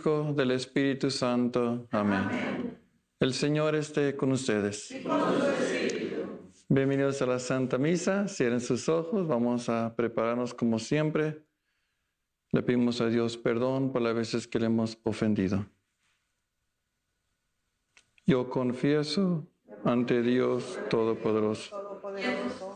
Hijo, del Espíritu Santo. Amén. El Señor esté con ustedes. Bienvenidos a la Santa Misa. Cierren sus ojos. Vamos a prepararnos como siempre. Le pedimos a Dios perdón por las veces que le hemos ofendido. Yo confieso ante Dios Todopoderoso.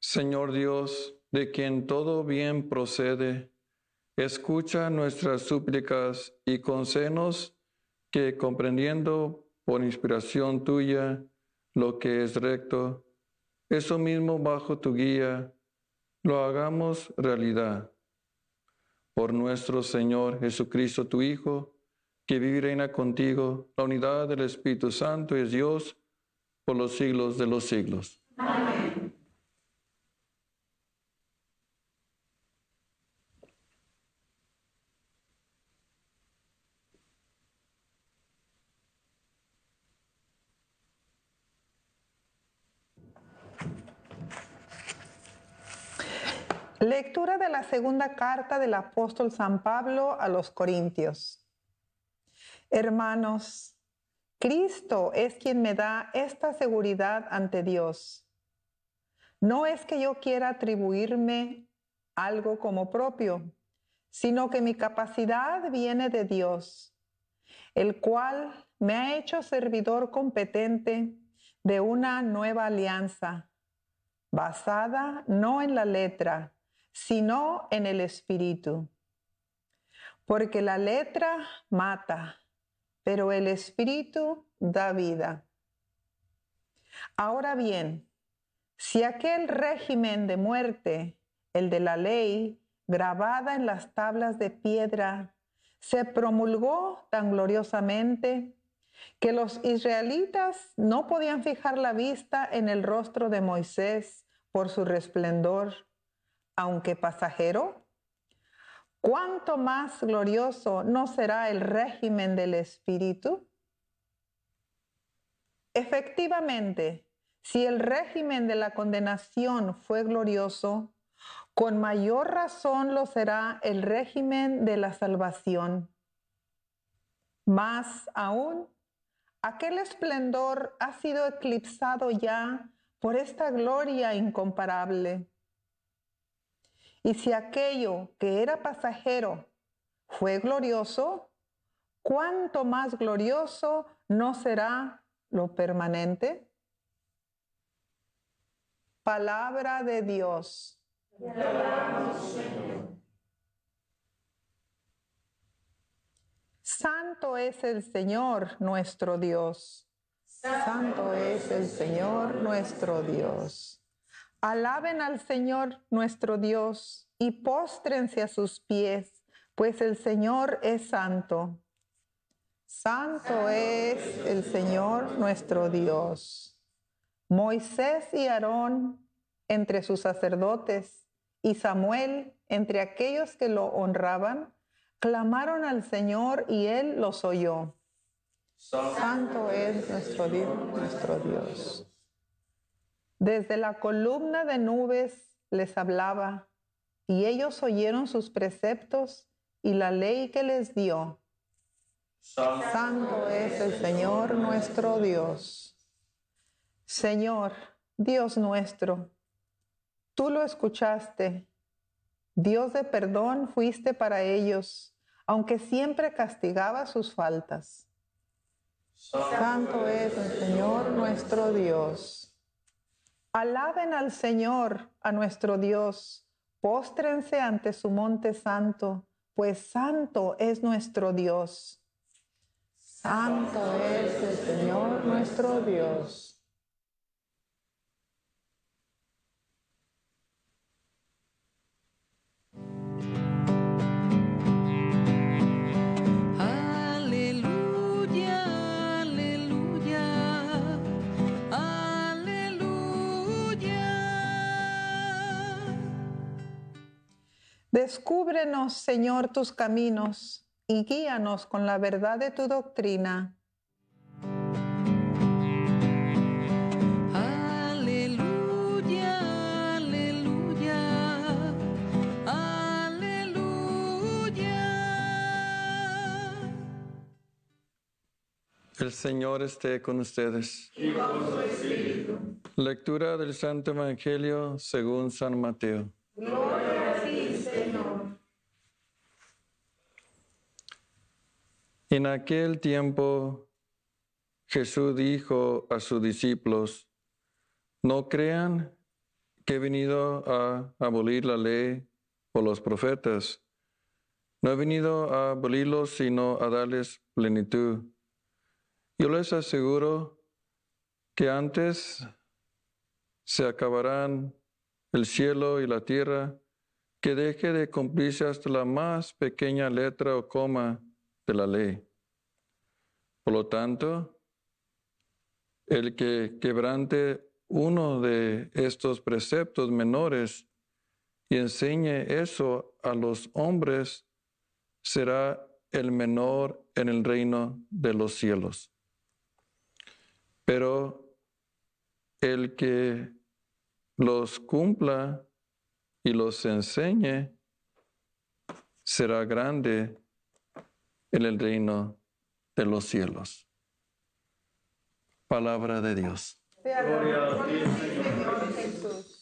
Señor Dios, de quien todo bien procede, escucha nuestras súplicas y concédenos que comprendiendo por inspiración tuya lo que es recto, eso mismo bajo tu guía, lo hagamos realidad. Por nuestro Señor Jesucristo, tu Hijo, que vive y reina contigo, la unidad del Espíritu Santo es Dios por los siglos de los siglos. Lectura de la segunda carta del apóstol San Pablo a los Corintios. Hermanos, Cristo es quien me da esta seguridad ante Dios. No es que yo quiera atribuirme algo como propio, sino que mi capacidad viene de Dios, el cual me ha hecho servidor competente de una nueva alianza, basada no en la letra, sino en el espíritu. Porque la letra mata, pero el espíritu da vida. Ahora bien, si aquel régimen de muerte, el de la ley, grabada en las tablas de piedra, se promulgó tan gloriosamente que los israelitas no podían fijar la vista en el rostro de Moisés por su resplendor, aunque pasajero, ¿cuánto más glorioso no será el régimen del Espíritu? Efectivamente, si el régimen de la condenación fue glorioso, con mayor razón lo será el régimen de la salvación. Más aún, aquel esplendor ha sido eclipsado ya por esta gloria incomparable. Y si aquello que era pasajero fue glorioso, ¿cuánto más glorioso no será lo permanente? Palabra de Dios. Santo es el Señor nuestro Dios. Santo es el Señor nuestro Dios. Alaben al Señor nuestro Dios y póstrense a sus pies, pues el Señor es santo. Santo es el Señor nuestro Dios. Moisés y Aarón entre sus sacerdotes y Samuel entre aquellos que lo honraban, clamaron al Señor y él los oyó. Santo es nuestro Dios, nuestro Dios. Desde la columna de nubes les hablaba, y ellos oyeron sus preceptos y la ley que les dio. Santo es el Señor nuestro Dios. Señor, Dios nuestro, tú lo escuchaste. Dios de perdón fuiste para ellos, aunque siempre castigaba sus faltas. Santo es el Señor nuestro Dios. Alaben al Señor, a nuestro Dios. Póstrense ante su monte santo, pues santo es nuestro Dios. Santo es el Señor nuestro Dios. Descúbrenos, Señor, tus caminos y guíanos con la verdad de tu doctrina. Aleluya, aleluya, aleluya. El Señor esté con ustedes. Lectura del Santo Evangelio según San Mateo. En aquel tiempo Jesús dijo a sus discípulos, no crean que he venido a abolir la ley o los profetas. No he venido a abolirlos, sino a darles plenitud. Yo les aseguro que antes se acabarán el cielo y la tierra, que deje de cumplirse hasta la más pequeña letra o coma de la ley. Por lo tanto, el que quebrante uno de estos preceptos menores y enseñe eso a los hombres, será el menor en el reino de los cielos. Pero el que los cumpla y los enseñe será grande en el reino de los cielos. Palabra de Dios. Sea alabado Señor Jesús.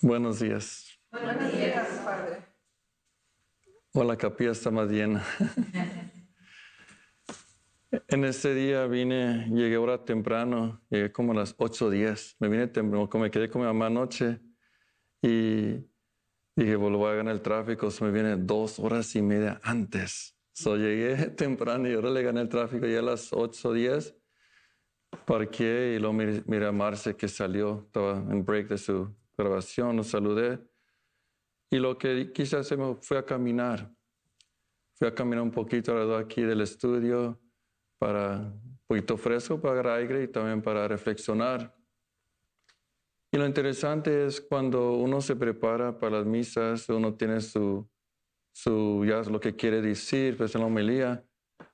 Buenos días. Buenos días, Padre. O la capilla está más llena. En este día vine, llegué ahora temprano, llegué como a las 8.10. Me vine temprano, me quedé con mi mamá anoche y dije, pues lo voy a ganar el tráfico, me viene dos horas y media antes. So, llegué temprano y ahora le gané el tráfico ya a las 8.10. Parqué y luego miré, miré a Marce que salió, estaba en break de su grabación, lo saludé. Y lo que quise hacer fue a caminar. Fui a caminar un poquito alrededor aquí del estudio para un poquito fresco, para agarrar aire y también para reflexionar. Y lo interesante es cuando uno se prepara para las misas, uno tiene su, su ya lo que quiere decir, pues en la homilía.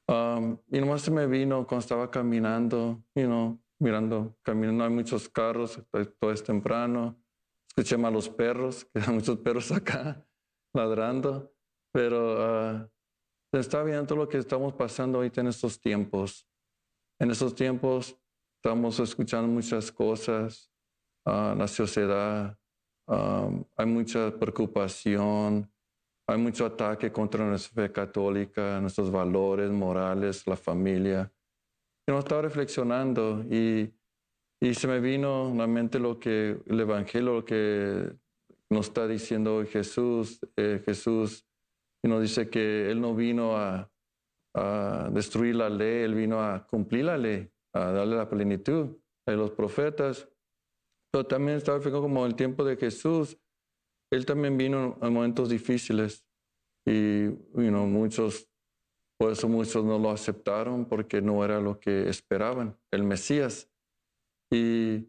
Um, y nomás se me vino cuando estaba caminando, you know, mirando, caminando, hay muchos carros, pues, todo es temprano. Escuché más los perros, que hay muchos perros acá ladrando, pero ah, está viendo todo lo que estamos pasando ahorita en estos tiempos. En estos tiempos estamos escuchando muchas cosas, ah, la sociedad, ah, hay mucha preocupación, Hay mucho ataque contra nuestra fe católica, nuestros valores morales, la familia. Yo estaba reflexionando y, y se me vino a la mente lo que el Evangelio, lo que nos está diciendo hoy Jesús. Eh, Jesús y nos dice que Él no vino a, a destruir la ley, Él vino a cumplir la ley, a darle la plenitud a los profetas. Pero también estaba como el tiempo de Jesús. Él también vino en momentos difíciles y you know, muchos, por eso muchos no lo aceptaron porque no era lo que esperaban, el Mesías. Y,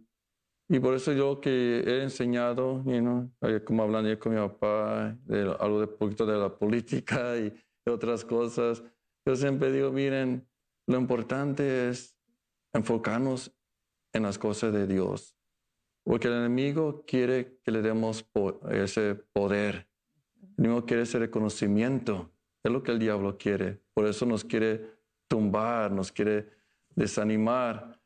y por eso yo que he enseñado, you know, como hablando yo con mi papá, de algo de poquito de la política y otras cosas, yo siempre digo, miren, lo importante es enfocarnos en las cosas de Dios. Porque el enemigo quiere que le demos ese poder. El enemigo quiere ese reconocimiento. Es lo que el diablo quiere. Por eso nos quiere tumbar, nos quiere desanimar.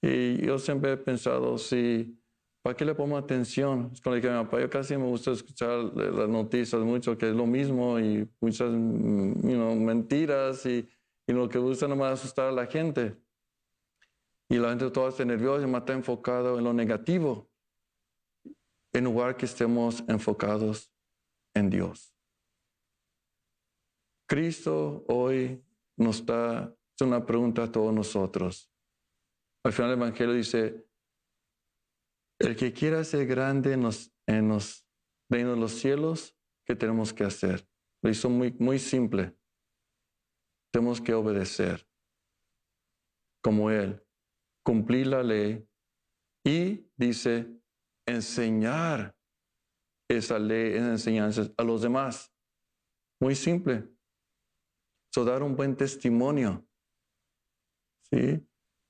Y yo siempre he pensado, si, ¿para qué le pongo atención? Es le dije a mi papá, yo casi me gusta escuchar las noticias mucho, que es lo mismo y muchas mentiras y, y lo que gusta nomás asustar a la gente. Y la gente toda está nerviosa más está enfocado en lo negativo, en lugar que estemos enfocados en Dios. Cristo hoy nos está, es una pregunta a todos nosotros. Al final del Evangelio dice, el que quiera ser grande en los, en los reinos de los cielos, ¿qué tenemos que hacer? Lo hizo muy, muy simple. Tenemos que obedecer como Él cumplir la ley y dice enseñar esa ley, en enseñanzas a los demás. Muy simple. So, dar un buen testimonio. ¿Sí?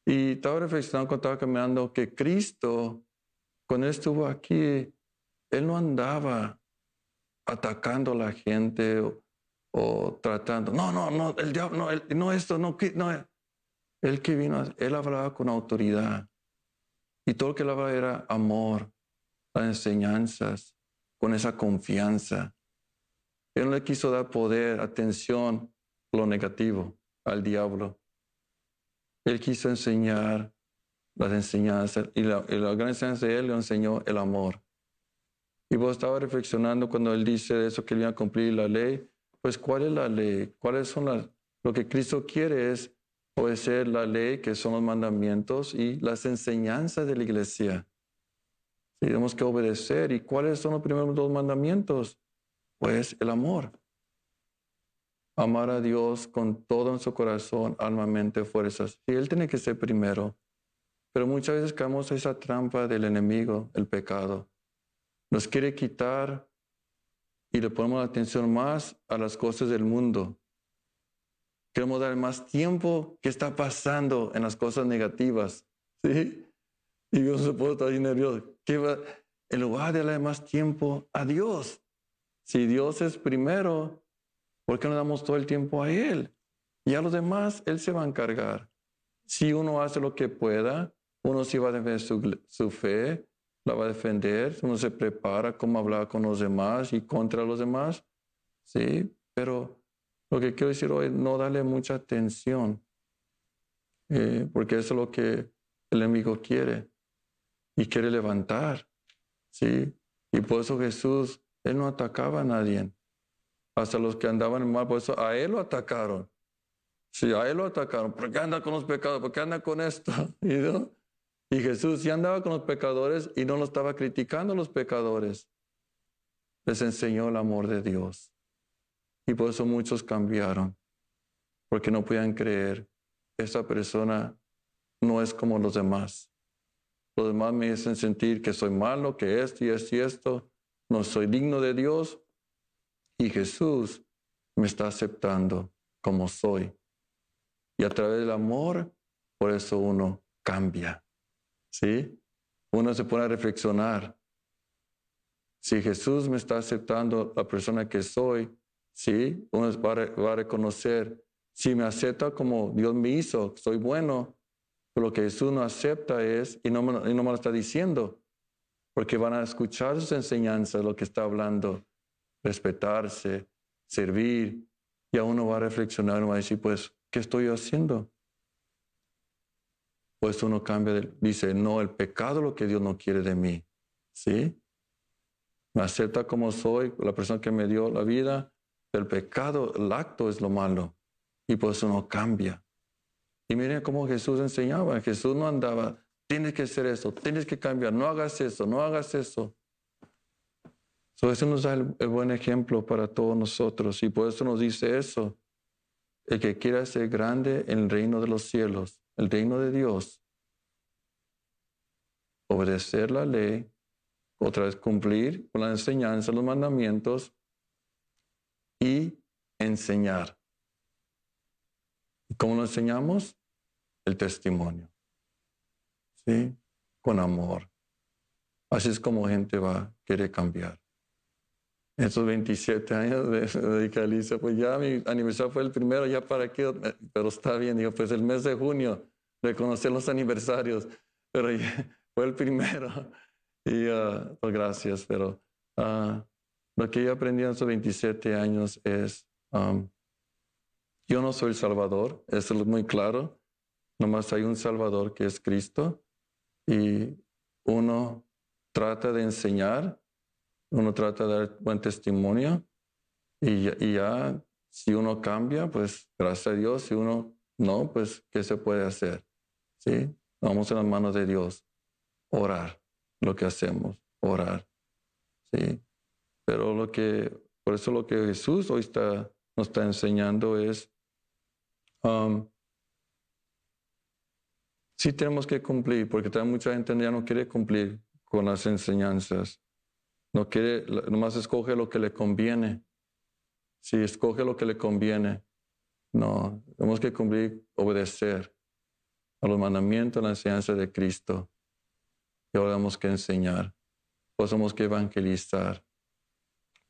Y estaba reflexionando cuando estaba caminando que Cristo, cuando él estuvo aquí, él no andaba atacando a la gente o, tratando, no, no, no, el diablo, no, no esto, no, no, él que vino, él hablaba con autoridad. Y todo lo que él hablaba era amor, las enseñanzas, con esa confianza. Él no le quiso dar poder, atención, lo negativo al diablo. Él quiso enseñar las enseñanzas y la, gran enseñanza de él le enseñó el amor. Y vos estaba reflexionando cuando él dice eso que él iba a cumplir la ley, pues ¿cuál es la ley? ¿Cuáles son las? Lo que Cristo quiere es Puede ser la ley, que son los mandamientos, y las enseñanzas de la iglesia. Tenemos que obedecer. ¿Y cuáles son los primeros dos mandamientos? Pues el amor. Amar a Dios con todo en su corazón, alma, mente, fuerzas. Y Él tiene que ser primero. Pero muchas veces caemos en esa trampa del enemigo, el pecado. Nos quiere quitar y le ponemos la atención más a las cosas del mundo. Queremos dar más tiempo que está pasando en las cosas negativas. ¿sí? Y yo se puede estar ahí nervioso. va? En lugar de darle más tiempo a Dios. Si Dios es primero, ¿por qué no damos todo el tiempo a Él? Y a los demás, Él se va a encargar. Si uno hace lo que pueda, uno sí va a defender su, su fe, la va a defender, uno se prepara cómo hablar con los demás y contra los demás, sí, pero lo que quiero decir hoy, no darle mucha atención, eh, porque eso es lo que el enemigo quiere y quiere levantar, ¿sí? Y por eso Jesús, él no atacaba a nadie, hasta los que andaban mal, por eso a él lo atacaron. Sí, a él lo atacaron. ¿Por qué anda con los pecados? ¿Por qué anda con esto? ¿Y, y Jesús ya andaba con los pecadores y no lo estaba criticando a los pecadores. Les enseñó el amor de Dios. Y por eso muchos cambiaron, porque no podían creer, esta persona no es como los demás. Los demás me hacen sentir que soy malo, que esto y esto y esto, no soy digno de Dios. Y Jesús me está aceptando como soy. Y a través del amor, por eso uno cambia. ¿Sí? Uno se pone a reflexionar. Si Jesús me está aceptando la persona que soy, ¿sí? Uno va a, reconocer, si me acepta como Dios me hizo, soy bueno, pero lo que Jesús no acepta es, y no, me, lo está diciendo, porque van a escuchar sus enseñanzas, lo que está hablando, respetarse, servir. Y a uno va a reflexionar, uno va a decir, pues, ¿qué estoy haciendo? Pues uno cambia, dice, no, el pecado es lo que Dios no quiere de mí. ¿Sí? Me acepta como soy, la persona que me dio la vida. El pecado, el acto es lo malo. Y pues uno cambia. Y miren cómo Jesús enseñaba. Jesús no andaba, tienes que hacer eso, tienes que cambiar, no hagas eso, no hagas eso. So, eso nos da el, el buen ejemplo para todos nosotros. Y por eso nos dice eso. El que quiera ser grande en el reino de los cielos, el reino de Dios, obedecer la ley, otra vez cumplir con la enseñanza, los mandamientos y enseñar. ¿Y cómo lo enseñamos? El testimonio. ¿Sí? Con amor. Así es como gente va a querer cambiar. Estos 27 años de, de Caliza, pues ya mi aniversario fue el primero, ya para qué, pero está bien, digo, pues el mes de junio, reconocer los aniversarios, pero ya fue el primero. Y ah, pues gracias, pero ah, lo que yo aprendí en esos 27 años es, um, yo no soy el Salvador, eso es muy claro, nomás hay un Salvador que es Cristo y uno trata de enseñar, uno trata de dar buen testimonio y, y ya si uno cambia, pues gracias a Dios, si uno no, pues ¿qué se puede hacer? ¿Sí? Vamos en las manos de Dios, orar, lo que hacemos, orar. ¿Sí? Pero lo que, por eso lo que Jesús hoy está, nos está enseñando es, um, sí tenemos que cumplir, porque también mucha gente ya no quiere cumplir con las enseñanzas. No quiere, nomás escoge lo que le conviene. Si escoge lo que le conviene, no, tenemos que cumplir, obedecer a los mandamientos, a la enseñanza de Cristo. Y ahora tenemos que enseñar, pues tenemos que evangelizar.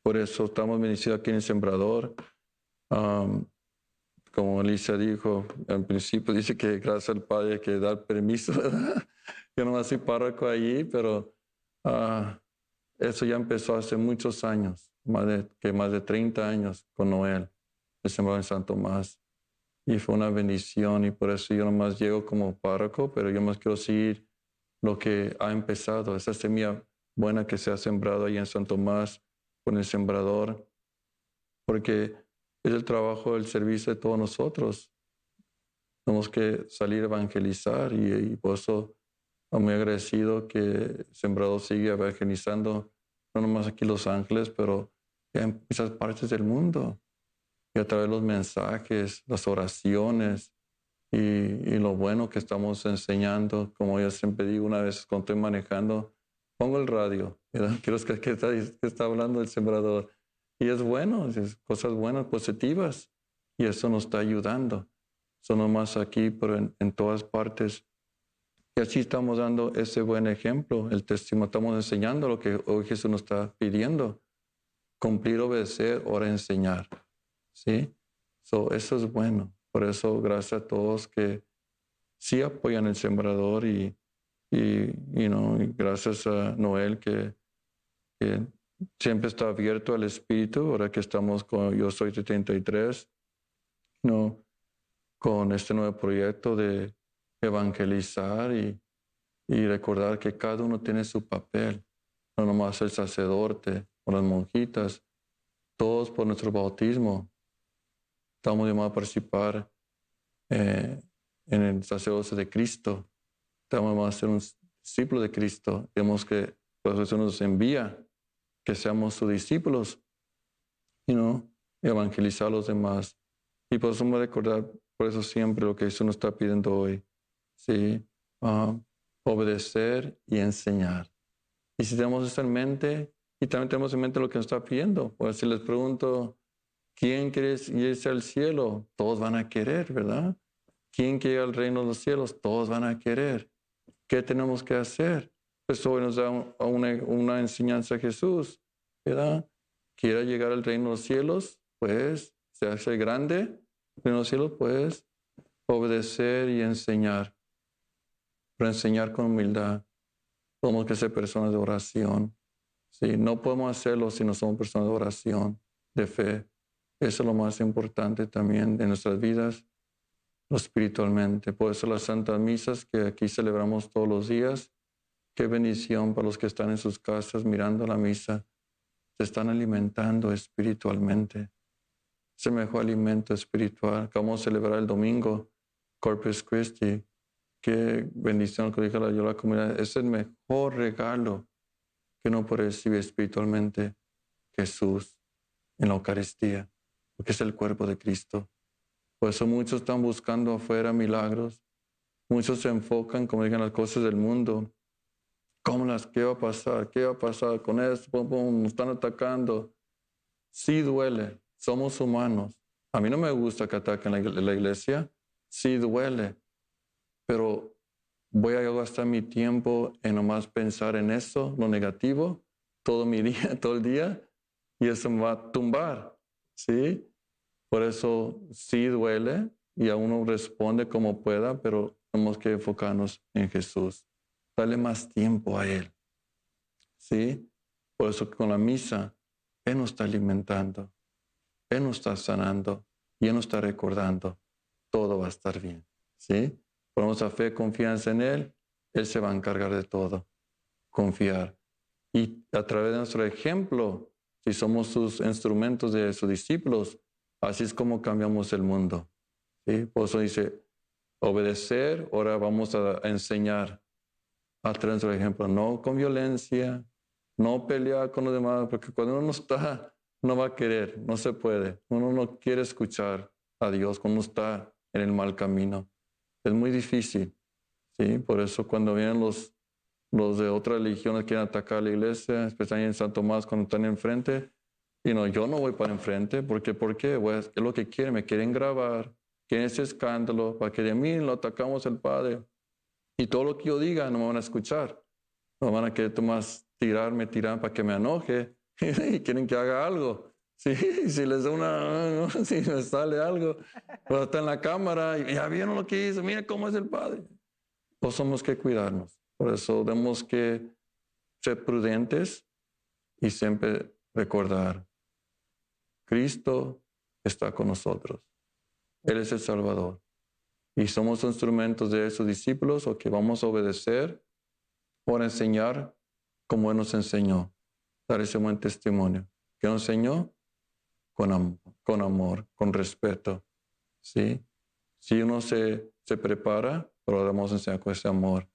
Por eso estamos bendecidos aquí en el Sembrador. Um, como Alicia dijo, al principio dice que gracias al Padre que da permiso, ¿verdad? Yo no soy párroco allí, pero ah, eso ya empezó hace muchos años, más de, que más de 30 años con Noel, el Sembrador en San Tomás. Y fue una bendición y por eso yo nomás llego como párroco, pero yo más quiero seguir lo que ha empezado, esa semilla buena que se ha sembrado ahí en San Tomás con el sembrador, porque es el trabajo, el servicio de todos nosotros. Tenemos que salir a evangelizar y, y por eso muy agradecido que el Sembrador sigue evangelizando, no nomás aquí Los Ángeles, pero en muchas partes del mundo. Y a través de los mensajes, las oraciones y, y lo bueno que estamos enseñando, como yo siempre digo, una vez cuando estoy manejando, pongo el radio, quiero que, que está, que está hablando el Sembrador. Y es bueno, es cosas buenas, positivas. Y eso nos está ayudando. Eso no más aquí, pero en, en todas partes. Y así estamos dando ese buen ejemplo, el testimonio. Estamos enseñando lo que hoy Jesús nos está pidiendo. Cumplir, obedecer, ahora enseñar. ¿Sí? So, eso es bueno. Por eso, gracias a todos que sí apoyan el sembrador y, y, y gracias a Noel que, que siempre está abierto al Espíritu, ahora que estamos con Yo Soy 73, no, con este nuevo proyecto de evangelizar y, y recordar que cada uno tiene su papel, no nomás el sacerdote o las monjitas, todos por nuestro bautismo. Estamos llamados a participar eh, en el sacerdocio de Cristo, llamados a ser un discípulo de Cristo, tenemos que, por eso nos envía que seamos sus discípulos y no evangelizar a los demás. Y por eso me recordar, por eso siempre lo que Jesús nos está pidiendo hoy, ¿sí? Ah, obedecer y enseñar. Y si tenemos esto en mente, y también tenemos en mente lo que nos está pidiendo, pues si les pregunto, ¿quién quiere irse al cielo? Todos van a querer, ¿verdad? ¿Quién quiere al reino de los cielos? Todos van a querer. ¿Qué tenemos que hacer? Pues hoy nos da una, una enseñanza a Jesús, ¿verdad? Quiera llegar al reino de los cielos, pues se hace grande, el reino de los cielos, pues obedecer y enseñar, pero enseñar con humildad. Tenemos que ser personas de oración. Sí, no podemos hacerlo si no somos personas de oración, de fe. Eso es lo más importante también de nuestras vidas, espiritualmente. Por eso las santas misas que aquí celebramos todos los días, qué bendición para los que están en sus casas mirando la misa, se están alimentando espiritualmente. Es el mejor alimento espiritual. Acabamos de celebrar el domingo, Corpus Christi. Qué bendición que dijo yo la comunidad. Es el mejor regalo que uno puede recibir espiritualmente Jesús en la Eucaristía, porque es el cuerpo de Cristo. Por eso muchos están buscando afuera milagros. Muchos se enfocan, como digan, las cosas del mundo. ¿Cómo las? ¿Qué va a pasar? ¿Qué va a pasar con esto? Pum, pum, nos están atacando. Sí duele. Somos humanos. A mí no me gusta que ataquen la iglesia. Sí duele. Pero voy a gastar mi tiempo en nomás pensar en eso, lo negativo, todo mi día, todo el día, y eso me va a tumbar. ¿Sí? Por eso sí duele y a uno responde como pueda, pero tenemos que enfocarnos en Jesús. Dale más tiempo a Él. ¿Sí? Por eso con la misa, Él nos está alimentando, Él nos está sanando y Él nos está recordando. Todo va a estar bien. ¿Sí? Ponemos a fe, confianza en Él, Él se va a encargar de todo. Confiar. Y a través de nuestro ejemplo, si somos sus instrumentos de sus discípulos, Así es como cambiamos el mundo. ¿sí? Por eso dice, obedecer, ahora vamos a enseñar a través del ejemplo, no con violencia, no pelear con los demás, porque cuando uno no está, no va a querer, no se puede. Uno no quiere escuchar a Dios cuando está en el mal camino. Es muy difícil. ¿sí? Por eso cuando vienen los, los de otras religiones que quieren atacar la iglesia, especialmente en San Tomás, cuando están enfrente, y no, yo no voy para enfrente, porque ¿por qué? Pues, es lo que quieren, me quieren grabar, quieren ese escándalo, para que de mí lo atacamos el Padre. Y todo lo que yo diga no me van a escuchar. No van a querer más tirarme, tirar para que me enoje y quieren que haga algo. Sí, si les da una, si me sale algo, pues está en la cámara y ya vieron lo que hizo, mira cómo es el Padre. Pues somos que cuidarnos. Por eso tenemos que ser prudentes y siempre recordar Cristo está con nosotros. Él es el Salvador. Y somos instrumentos de esos discípulos o que vamos a obedecer por enseñar como Él nos enseñó. Dar ese buen testimonio. ¿Qué nos enseñó? Con, amor, con respeto. ¿Sí? Si uno se, se prepara, lo vamos enseñar con ese amor.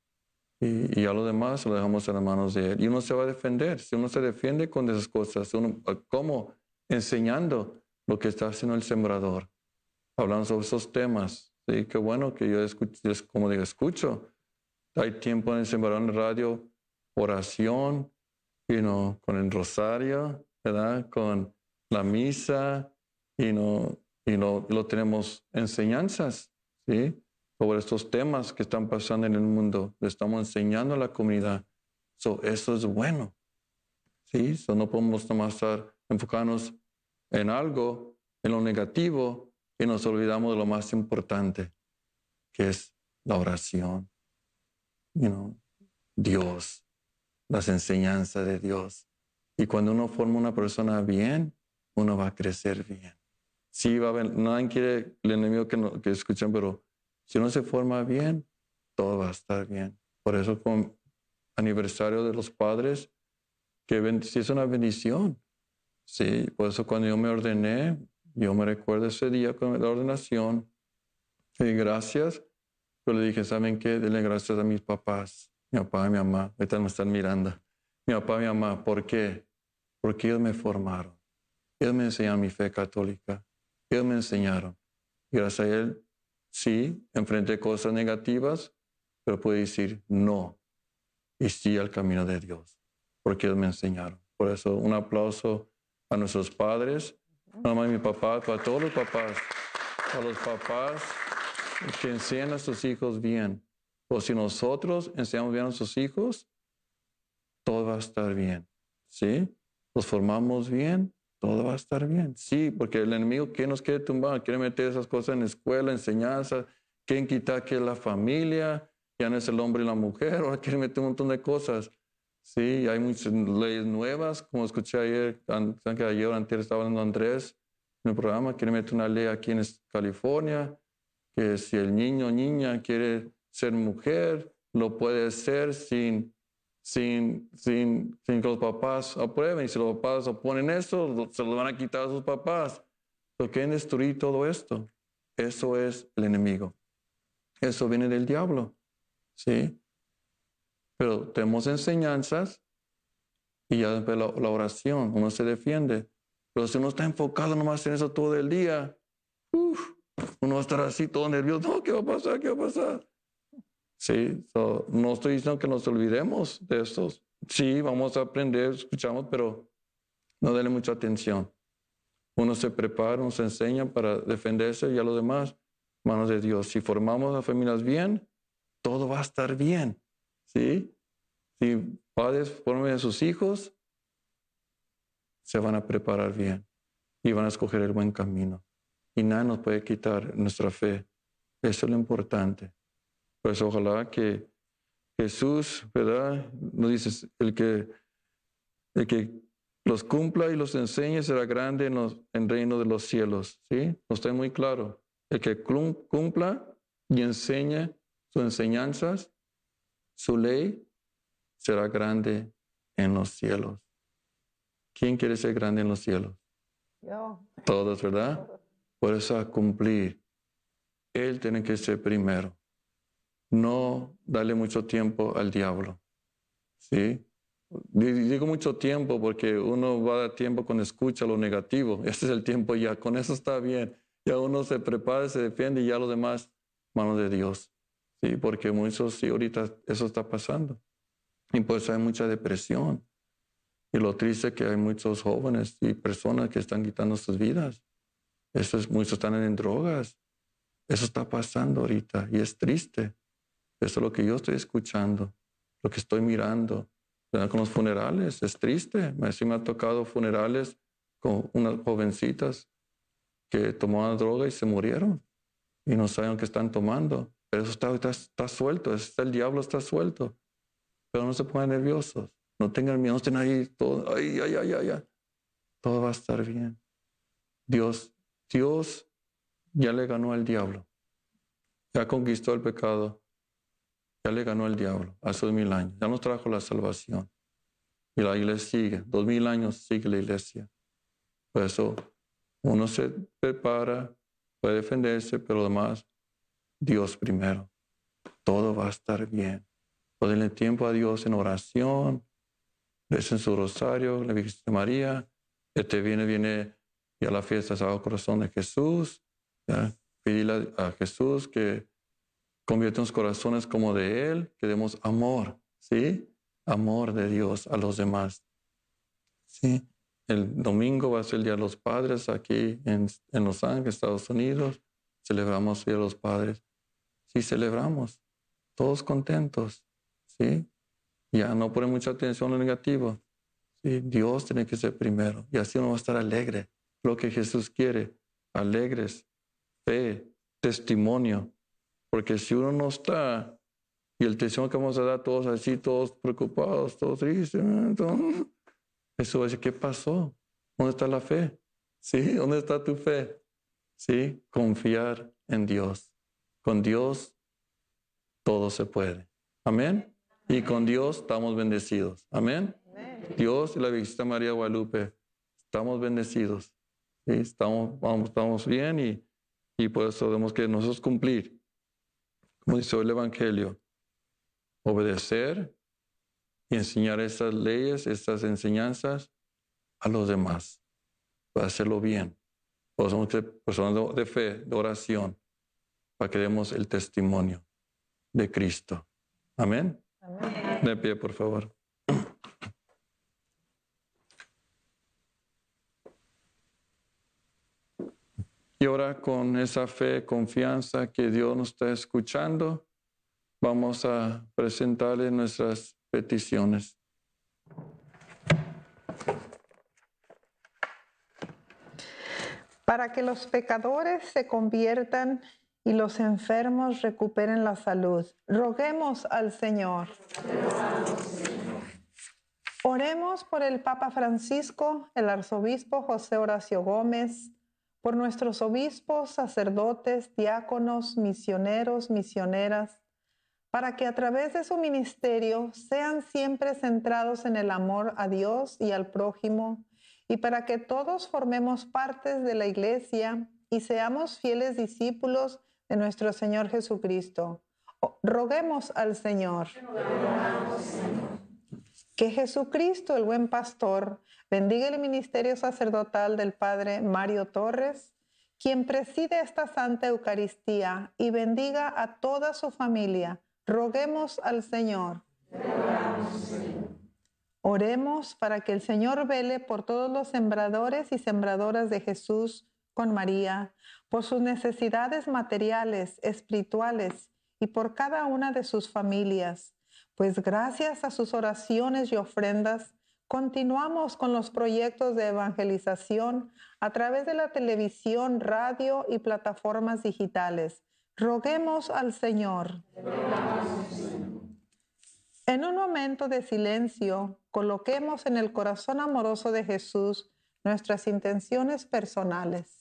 Y, y, a lo demás lo dejamos en las manos de Él. Y uno se va a defender. Si uno se defiende con esas cosas, uno, ¿cómo? Enseñando lo que está haciendo el sembrador, hablando sobre esos temas. Sí, qué bueno que yo escucho, como digo, escucho. Hay tiempo en el sembrador en radio, oración, you know, con el rosario, ¿verdad? Con la misa, y no, y no, lo tenemos enseñanzas, ¿sí? Sobre estos temas que están pasando en el mundo. Le estamos enseñando a la comunidad. So, eso es bueno. ¿sí? So, no podemos nomás estar enfocarnos en algo, en lo negativo, y nos olvidamos de lo más importante, que es la oración. Dios, las enseñanzas de Dios. Y cuando uno forma una persona bien, uno va a crecer bien. Sí, va a haber, nadie quiere el enemigo que, no, que escuchen, pero si uno se forma bien, todo va a estar bien. Por eso con aniversario de los padres, que si es una bendición. Sí, por eso cuando yo me ordené, yo me recuerdo ese día con la ordenación, y gracias, yo le dije, ¿saben qué? Denle gracias a mis papás, mi papá y mi mamá, ahorita me están mirando, mi papá y mi mamá, ¿por qué? Porque ellos me formaron, ellos me enseñaron mi fe católica, ellos me enseñaron. gracias a él, sí, enfrenté cosas negativas, pero pude decir no y sí al camino de Dios, porque ellos me enseñaron. Por eso, un aplauso a nuestros padres, a mamá y mi papá, a todos los papás, a los papás que enseñan a sus hijos bien. O si nosotros enseñamos bien a nuestros hijos, todo va a estar bien. ¿Sí? Los formamos bien, todo va a estar bien. Sí, porque el enemigo que nos quiere tumbar, quiere meter esas cosas en la escuela, enseñanza, quieren quitar que la familia, ya no es el hombre y la mujer, ahora quieren meter un montón de cosas. Sí, hay muchas leyes nuevas, como escuché ayer, que ayer antes estaba hablando Andrés, en el programa, quieren meter una ley aquí en California, que si el niño o niña quiere ser mujer, lo puede ser sin, sin, sin, sin que los papás aprueben. Y si los papás oponen eso, se lo van a quitar a sus papás. Lo quieren destruir todo esto. Eso es el enemigo. Eso viene del diablo. ¿Sí? Pero tenemos enseñanzas y ya después la, oración, uno se defiende. Pero si uno está enfocado nomás en eso todo el día, uf, uno va a estar así todo nervioso. No, ¿qué va a pasar? ¿Qué va a pasar? Sí, no estoy diciendo que nos olvidemos de estos. Sí, vamos a aprender, escuchamos, pero no denle mucha atención. Uno se prepara, uno se enseña para defenderse y a los demás, manos de Dios. Si formamos las familias bien, todo va a estar bien. ¿Sí? Si padres formen a sus hijos, se van a preparar bien y van a escoger el buen camino. Y nada nos puede quitar nuestra fe. Eso es lo importante. Pues ojalá que Jesús, ¿verdad? Nos dice, el que, el que los cumpla y los enseñe será grande en, en reino de los cielos. ¿Sí? Nos está muy claro. El que cumpla y enseñe sus enseñanzas, su ley, será grande en los cielos. ¿Quién quiere ser grande en los cielos? Yo. Todos, ¿verdad? Por eso a cumplir. Él tiene que ser primero. No darle mucho tiempo al diablo. ¿Sí? Digo mucho tiempo porque uno va a dar tiempo cuando escucha lo negativo. Este es el tiempo ya. Con eso está bien. Ya uno se prepara, se defiende y ya lo demás, mano de Dios. Sí, porque muchos, sí, ahorita eso está pasando. Y por eso hay mucha depresión. Y lo triste es que hay muchos jóvenes y personas que están quitando sus vidas. Eso es, muchos están en drogas. Eso está pasando ahorita y es triste. Eso es lo que yo estoy escuchando, lo que estoy mirando. Con los funerales, es triste. Sí me ha tocado funerales con unas jovencitas que tomaban droga y se murieron y no saben qué están tomando. Pero eso está, suelto, está, el diablo está suelto. Pero no se pongan nerviosos, no tengan miedo, no estén ahí todo, ay, ay, ay, ay. Todo va a estar bien. Dios, Dios ya le ganó al diablo. Ya conquistó el pecado. Ya le ganó el diablo hace dos mil años. Ya nos trajo la salvación. Y la iglesia sigue. Dos mil años sigue la iglesia. Por eso uno se prepara, puede defenderse, pero además Dios primero. Todo va a estar bien. Denle tiempo a Dios en oración, recen su rosario, la Virgen María. Este viene, viene ya la fiesta Sagrado Corazón de Jesús. ¿ya? A Jesús que convierta los corazones como de Él, que demos amor, ¿sí? Amor de Dios a los demás. ¿Sí? El domingo va a ser el Día de los Padres aquí en, en Los Ángeles, Estados Unidos. Celebramos el Día de los Padres. Sí, celebramos. Todos contentos. ¿Sí? Ya no pone mucha atención en lo negativo. ¿Sí? Dios tiene que ser primero. Y así uno va a estar alegre. Lo que Jesús quiere. Alegres. Fe. Testimonio. Porque si uno no está, y el testimonio que vamos a dar todos así, todos preocupados, todos tristes, entonces, eso va a decir, ¿qué pasó? ¿Dónde está la fe? ¿Sí? ¿Dónde está tu fe? ¿Sí? Confiar en Dios. Con Dios todo se puede. Amén. Y con Dios estamos bendecidos. Amén. Dios y la Virgen María Guadalupe, estamos bendecidos. ¿Sí? Estamos, vamos, estamos bien y, y por eso tenemos que nosotros cumplir, como dice el Evangelio, obedecer y enseñar estas leyes, estas enseñanzas a los demás, para hacerlo bien. Pues somos personas de fe, de oración, para que demos el testimonio de Cristo. Amén. Amén. De pie, por favor. Y ahora con esa fe, confianza que Dios nos está escuchando, vamos a presentarle nuestras peticiones. Para que los pecadores se conviertan y los enfermos recuperen la salud, roguemos al Señor. Oremos por el Papa Francisco, el arzobispo José Horacio Gómez, por nuestros obispos, sacerdotes, diáconos, misioneros, misioneras, para que a través de su ministerio sean siempre centrados en el amor a Dios y al prójimo, y para que todos formemos partes de la iglesia y seamos fieles discípulos de nuestro Señor Jesucristo. Roguemos al Señor. Que Jesucristo, el buen pastor, bendiga el ministerio sacerdotal del Padre Mario Torres, quien preside esta Santa Eucaristía y bendiga a toda su familia. Roguemos al Señor. Oremos para que el Señor vele por todos los sembradores y sembradoras de Jesús con María, por sus necesidades materiales, espirituales y por cada una de sus familias pues gracias a sus oraciones y ofrendas, continuamos con los proyectos de evangelización a través de la televisión, radio y plataformas digitales. Roguemos al Señor. En un momento de silencio, coloquemos en el corazón amoroso de Jesús nuestras intenciones personales.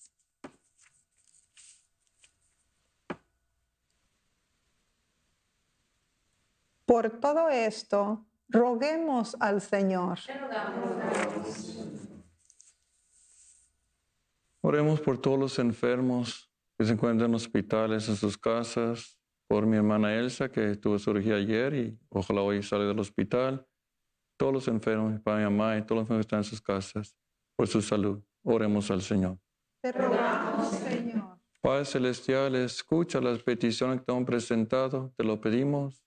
Por todo esto, roguemos al Señor. Oremos por todos los enfermos que se encuentran en hospitales, en sus casas, por mi hermana Elsa, que tuvo cirugía ayer y ojalá hoy salga del hospital. Todos los enfermos, mi papá mi mamá y todos los enfermos que están en sus casas, por su salud. Oremos al Señor. Te rogamos, Señor. Padre Celestial, escucha las peticiones que te han presentado. Te lo pedimos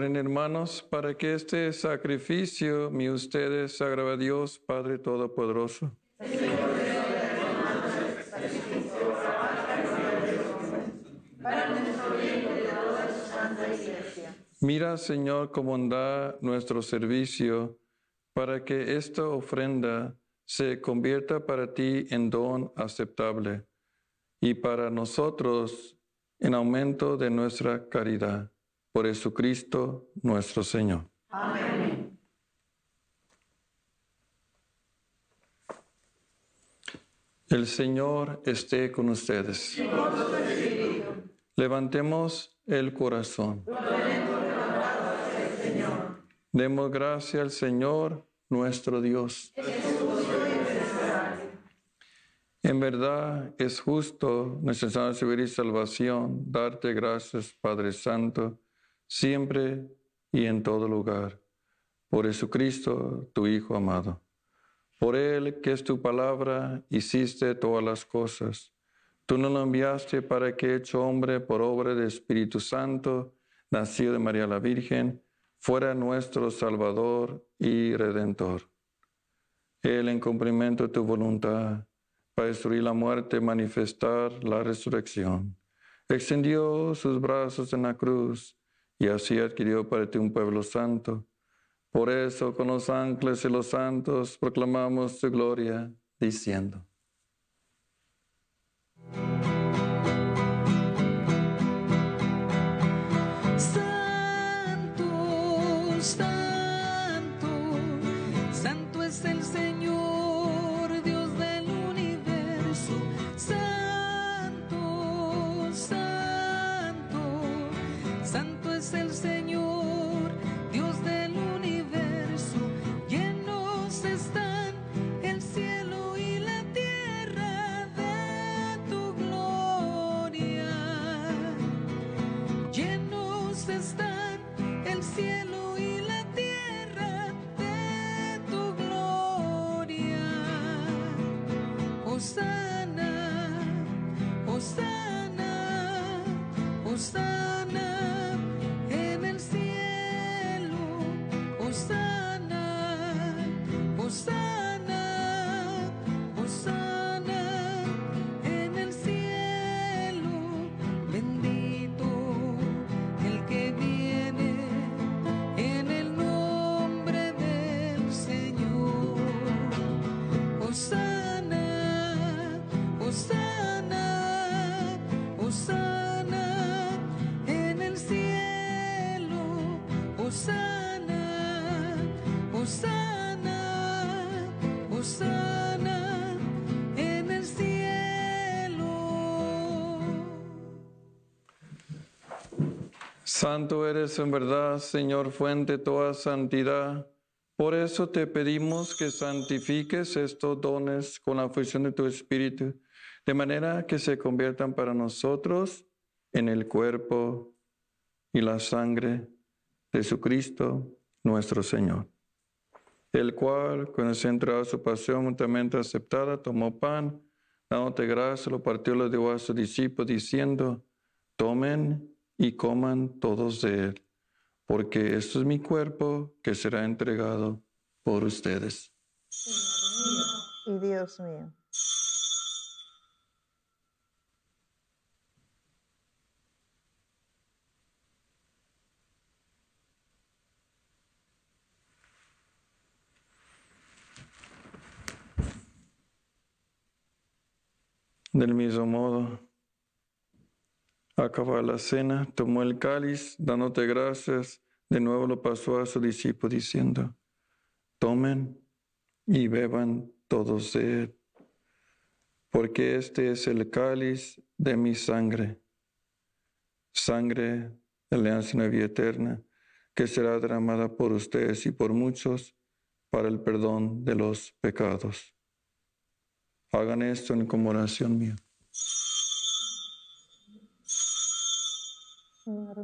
Oren hermanos para que este sacrificio mi ustedes agrade a Dios Padre Todopoderoso. Mira, Señor, con bondad nuestro servicio para que esta ofrenda se convierta para ti en don aceptable y para nosotros en aumento de nuestra caridad. Por Jesucristo nuestro Señor. El Señor esté con ustedes. Levantemos el corazón. Demos gracias al Señor nuestro Dios. En verdad es justo, necesario recibir salvación, darte gracias, Padre Santo, siempre y en todo lugar, por Jesucristo, tu Hijo amado. Por Él, que es tu palabra, hiciste todas las cosas. Tú nos lo enviaste para que, hecho hombre por obra del Espíritu Santo, nacido de María la Virgen, fuera nuestro Salvador y Redentor. Él, en cumplimiento de tu voluntad, para destruir la muerte, manifestar la resurrección, extendió sus brazos en la cruz y así adquirió para ti un pueblo santo. Por eso, con los ángeles y los santos, proclamamos tu gloria, diciendo. Santo eres en verdad, Señor, fuente toda santidad. Por eso te pedimos que santifiques estos dones con la fusión de tu Espíritu, de manera que se conviertan para nosotros en el cuerpo y la sangre de Jesucristo, nuestro Señor. El cual, con el centro de su pasión mutuamente aceptada, tomó pan, dándote gracia, lo partió, lo dio a sus discípulos, diciendo, tomen y coman todos de él, porque esto es mi cuerpo que será entregado por ustedes. Y Dios mío. Del mismo modo, acabó la cena, tomó el cáliz, dándote gracias, de nuevo lo pasó a su discípulo diciendo, tomen y beban todos de él, porque este es el cáliz de mi sangre, sangre de la alianza y eterna, que será derramada por ustedes y por muchos para el perdón de los pecados. Hagan esto en conmemoración mía. Señor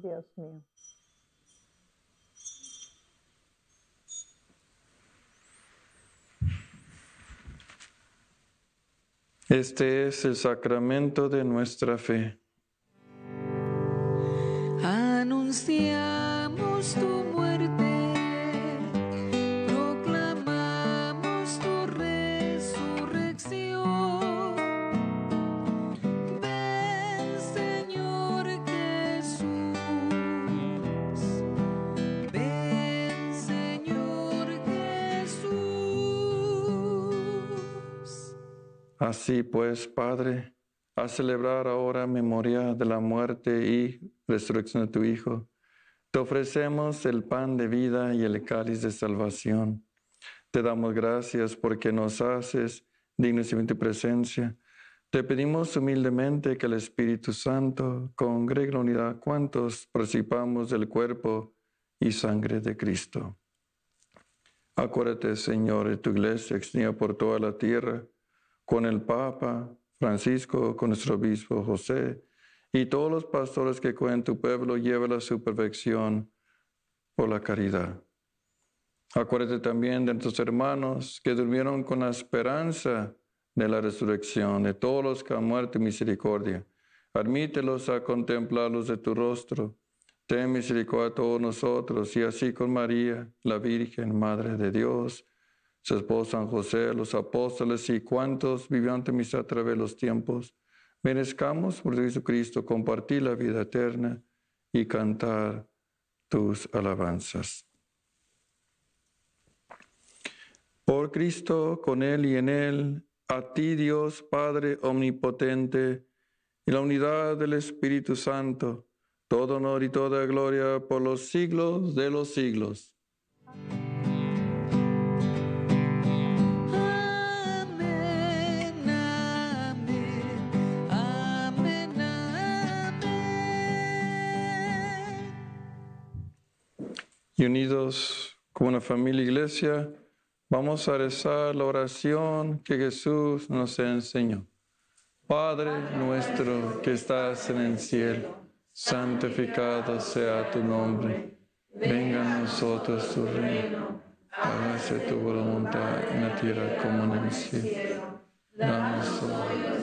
Dios mío. Este es el sacramento de nuestra fe. Así pues, Padre, a celebrar ahora memoria de la muerte y resurrección de tu Hijo, te ofrecemos el pan de vida y el cáliz de salvación. Te damos gracias porque nos haces dignos de tu presencia. Te pedimos humildemente que el Espíritu Santo congregue la unidad cuantos participamos del cuerpo y sangre de Cristo. Acuérdate, Señor, de tu iglesia extendida por toda la tierra, con el Papa Francisco, con nuestro obispo José, y todos los pastores que cuentan tu pueblo, llévala a su perfección por la caridad. Acuérdate también de nuestros hermanos que durmieron con la esperanza de la resurrección, de todos los que han muerto en misericordia. Admítelos a contemplarlos de tu rostro. Ten misericordia a todos nosotros y así con María, la Virgen, Madre de Dios, su esposo San José, los apóstoles y cuantos vivían tu amistad a través de los tiempos. Merezcamos por Jesucristo compartir la vida eterna y cantar tus alabanzas. Por Cristo, con Él y en Él, a ti Dios Padre Omnipotente, y la unidad del Espíritu Santo, todo honor y toda gloria por los siglos de los siglos. Y unidos como una familia iglesia, vamos a rezar la oración que Jesús nos enseñó. Padre nuestro que estás en el cielo, santificado sea tu nombre. Venga a nosotros tu reino. Hágase tu voluntad en la tierra como en el cielo. Danos hoy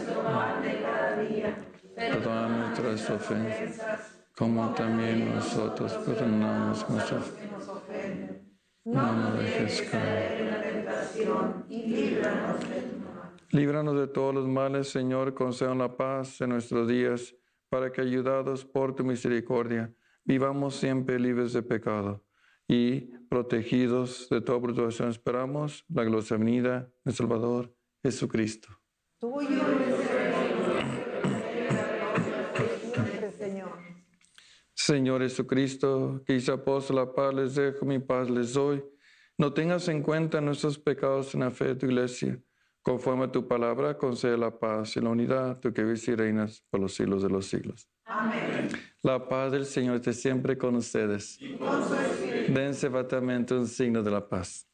Perdona nuestras ofensas, como también nosotros perdonamos nuestras No nos dejes caer. Líbranos de todos los males, Señor, conceda la paz en nuestros días, para que, ayudados por tu misericordia, vivamos siempre libres de pecado y protegidos de toda perturbación. Esperamos la gloria venida del Salvador Jesucristo. Tuyo Señor Jesucristo, que dice apóstol, la paz les dejo, mi paz les doy. No tengas en cuenta nuestros pecados en la fe de tu iglesia. Conforme a tu palabra, concede la paz y la unidad, tú que vives y reinas por los siglos de los siglos. Amén. La paz del Señor esté siempre con ustedes. Dense fatamente un signo de la paz.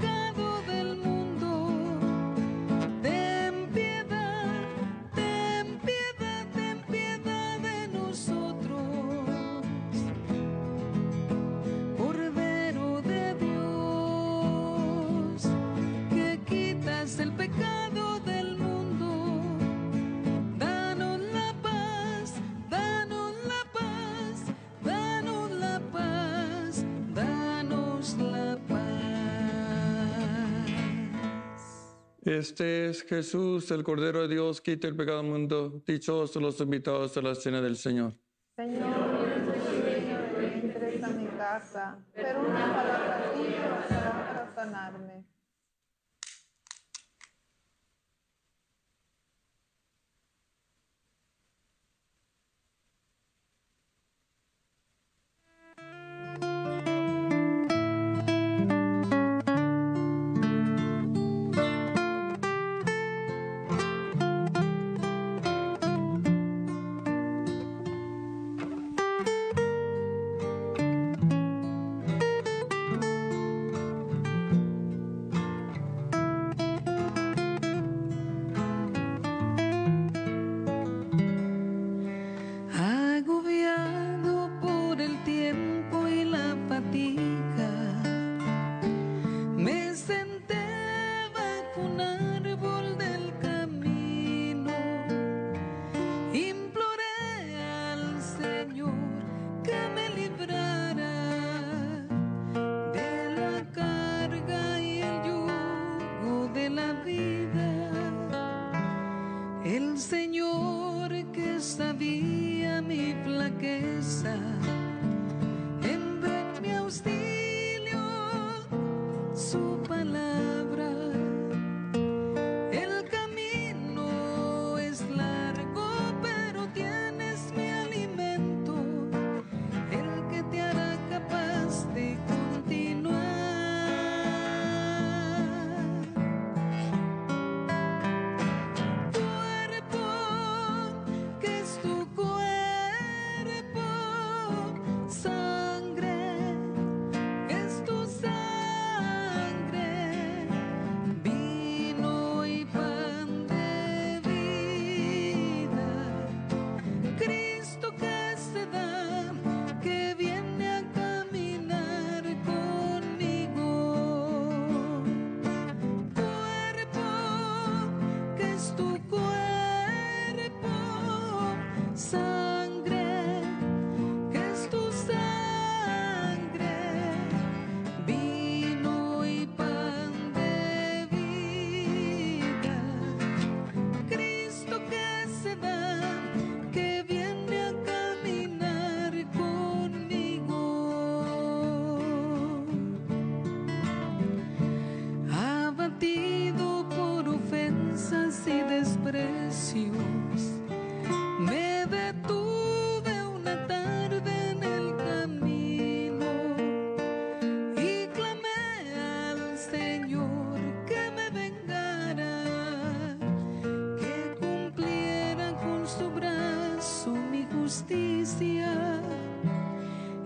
good. Este es Jesús, el Cordero de Dios, quita el pecado del mundo. Dichosos los invitados a la cena del Señor. Señor, entres a mi casa, pero una palabra tuya bastará para sanarme.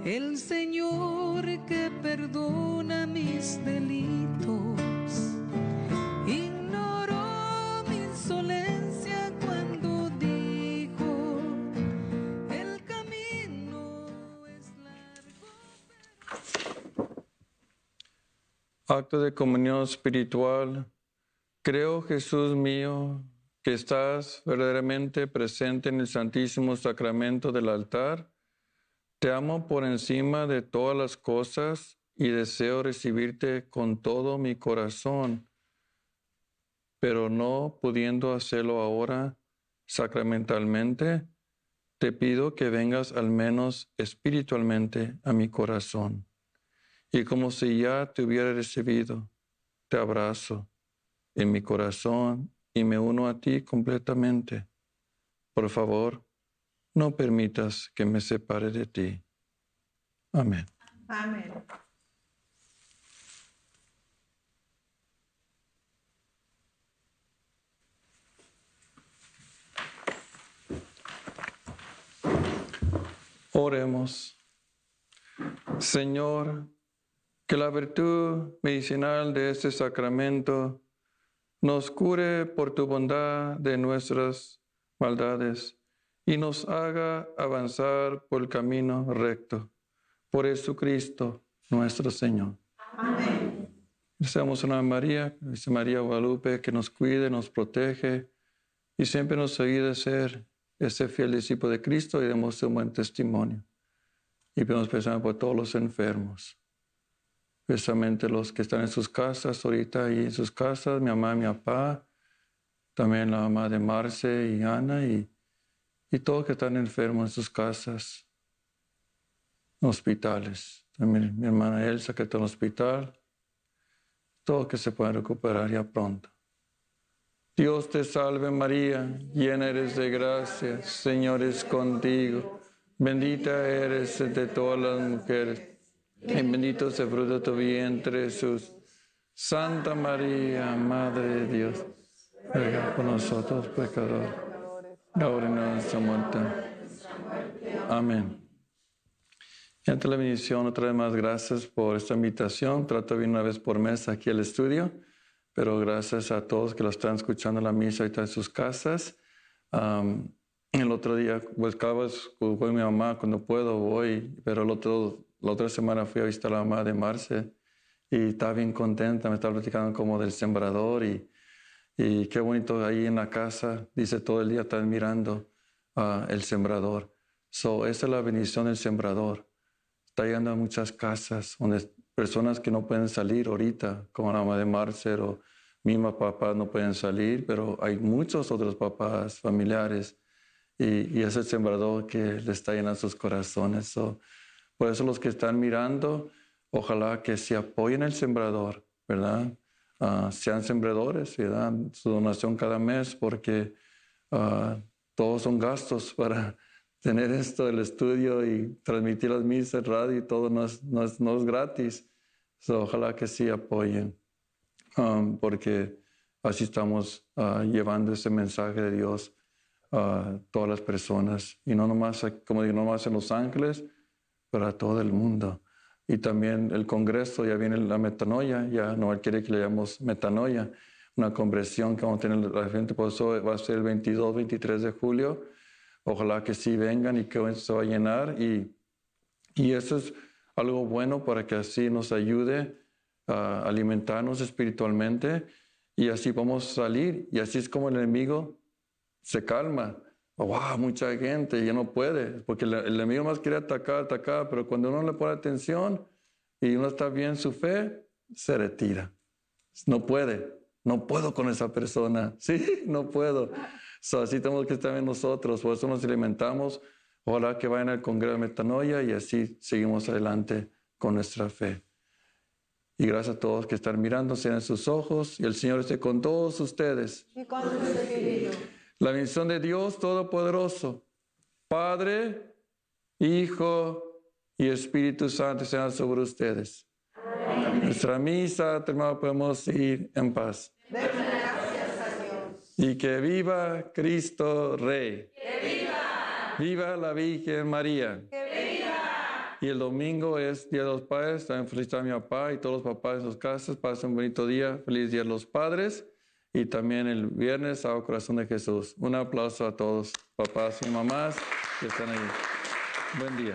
El Señor que perdona mis delitos. Ignoró mi insolencia cuando dijo, el camino es largo. Acto de comunión espiritual. Creo, Jesús mío, que estás verdaderamente presente en el Santísimo Sacramento del altar. Te amo por encima de todas las cosas y deseo recibirte con todo mi corazón, pero no pudiendo hacerlo ahora sacramentalmente, te pido que vengas al menos espiritualmente a mi corazón. Y como si ya te hubiera recibido, te abrazo en mi corazón y me uno a ti completamente. Por favor, no permitas que me separe de ti. Amén. Amén. Oremos. Señor, que la virtud medicinal de este sacramento nos cure por tu bondad de nuestras maldades y nos haga avanzar por el camino recto. Por Jesucristo nuestro Señor. Amén. Deseamos una María, dice María Guadalupe, que nos cuide, nos protege y siempre nos ayude a ser ese fiel discípulo de Cristo y demos un buen testimonio. Y pedimos pensar por todos los enfermos, especialmente los que están en sus casas, ahorita ahí en sus casas, mi mamá, mi papá, también la mamá de Marce y Ana y, y todos que están enfermos en sus casas, hospitales. También mi hermana Elsa que está en el hospital, todos que se puedan recuperar ya pronto. Dios te salve María, llena eres de gracia, Señor es contigo, bendita eres entre todas las mujeres, y bendito es el fruto de tu vientre Jesús. Santa María, Madre de Dios, ruega por nosotros pecadores, ahora y en nuestra muerte. Amén. Y ante la bendición, otra vez más gracias por esta invitación. Trato de venir una vez por mes aquí al estudio, pero gracias a todos que lo están escuchando la misa ahorita en sus casas. Am, el otro día, pues cada vez voy mi mamá, cuando puedo voy, pero el otro, la otra semana fui a visitar a la mamá de Marce y estaba bien contenta, me estaba platicando como del sembrador y, y qué bonito ahí en la casa, dice todo el día están mirando ah, el sembrador. So, esa es la bendición del sembrador. Está llegando a muchas casas donde personas que no pueden salir ahorita, como la mamá de Marcel o misma papá no pueden salir, pero hay muchos otros papás familiares y, y es el sembrador que le está llenando sus corazones. So, por eso los que están mirando, ojalá que se apoyen el sembrador, ¿verdad? Ah, sean sembradores, ¿verdad? Su donación cada mes, porque ah, todos son gastos para tener esto del estudio y transmitir las misas, radio y todo no es, no es, no es gratis. So, ojalá que sí apoyen, um, porque así estamos ah, llevando ese mensaje de Dios a todas las personas. Y no nomás, como digo, no nomás en Los Ángeles, pero a todo el mundo. Y también el Congreso, ya viene la metanoia, ya no quiere que le llamemos metanoia, una conversión que vamos a tener la gente, por eso va a ser el 22, 23 de julio. Ojalá que sí vengan y que se va a llenar. Y, y eso es algo bueno para que así nos ayude a alimentarnos espiritualmente y así vamos a salir. Y así es como el enemigo se calma. Wow, mucha gente ya no puede, porque el, enemigo más quiere atacar, atacar, pero cuando uno le pone atención y uno está bien en su fe, se retira. No puede, no puedo con esa persona, sí, no puedo. So, así tenemos que estar en nosotros, por eso nos alimentamos. Ojalá que vayan al Congreso de Metanoia y así seguimos adelante con nuestra fe. Y gracias a todos que están mirando, sean sus ojos y el Señor esté con todos ustedes. Y con tu espíritu. La bendición de Dios Todopoderoso, Padre, Hijo y Espíritu Santo sean sobre ustedes. Nuestra misa, terminada, podemos ir en paz. Gracias a Dios. Y que viva Cristo Rey. ¡Que viva! Viva la Virgen María. Y el domingo es Día de los Padres. También felicitar a mi papá y todos los papás en sus casas. Pasen un bonito día. Feliz Día de los Padres. Y también el viernes, Sábado Corazón de Jesús. Un aplauso a todos, papás y mamás que están ahí. Buen día.